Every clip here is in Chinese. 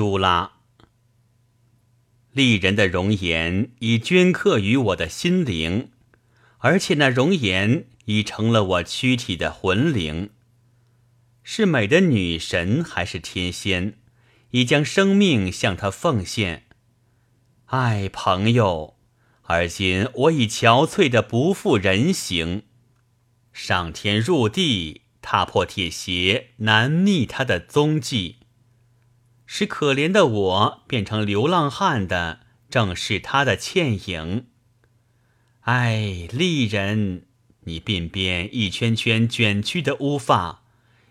朱拉。丽人的容颜已镌刻于我的心灵，而且那容颜已成了我躯体的魂灵。是美的女神还是天仙，已将生命向她奉献。爱朋友，而今我已憔悴的不复人形，上天入地，踏破铁鞋，难觅他的踪迹。使可怜的我变成流浪汉的，正是他的倩影。唉，丽人，你鬓边一圈圈卷曲的乌发，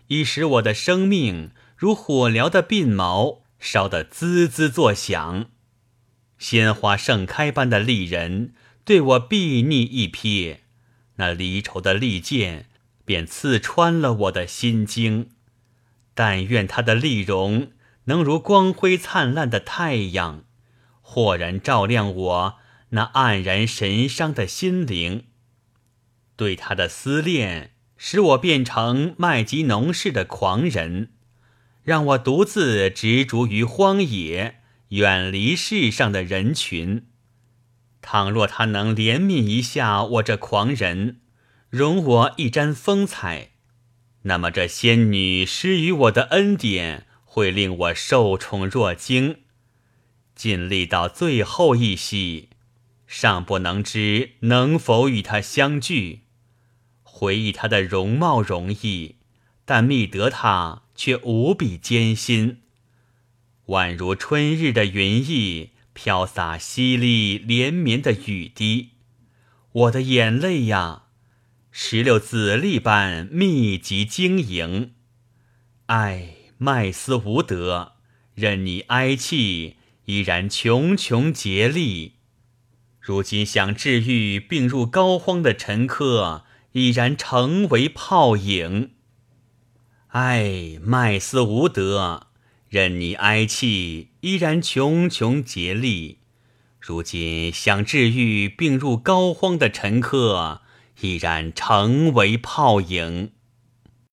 已使我的生命如火燎的鬓毛，烧得滋滋作响。鲜花盛开般的丽人对我睥睨一瞥，那离愁的利剑便刺穿了我的心经。但愿她的丽容。能如光辉灿烂的太阳，豁然照亮我那黯然神伤的心灵。对他的思恋，使我变成麦吉农氏的狂人，让我独自执着于荒野，远离世上的人群。倘若他能怜悯一下我这狂人，容我一沾风采，那么这仙女施予我的恩典。会令我受宠若惊，尽力到最后一息，尚不能知能否与他相聚。回忆他的容貌容易，但觅得他却无比艰辛。宛如春日的云翳，飘洒淅沥连绵的雨滴。我的眼泪呀，石榴籽粒般密集晶莹。唉。麦斯无德，任你哀泣，依然穷穷竭力。如今想治愈病入膏肓的陈客，已然成为泡影。唉，麦斯无德，任你哀泣，依然穷穷竭力。如今想治愈病入膏肓的陈客，已然成为泡影。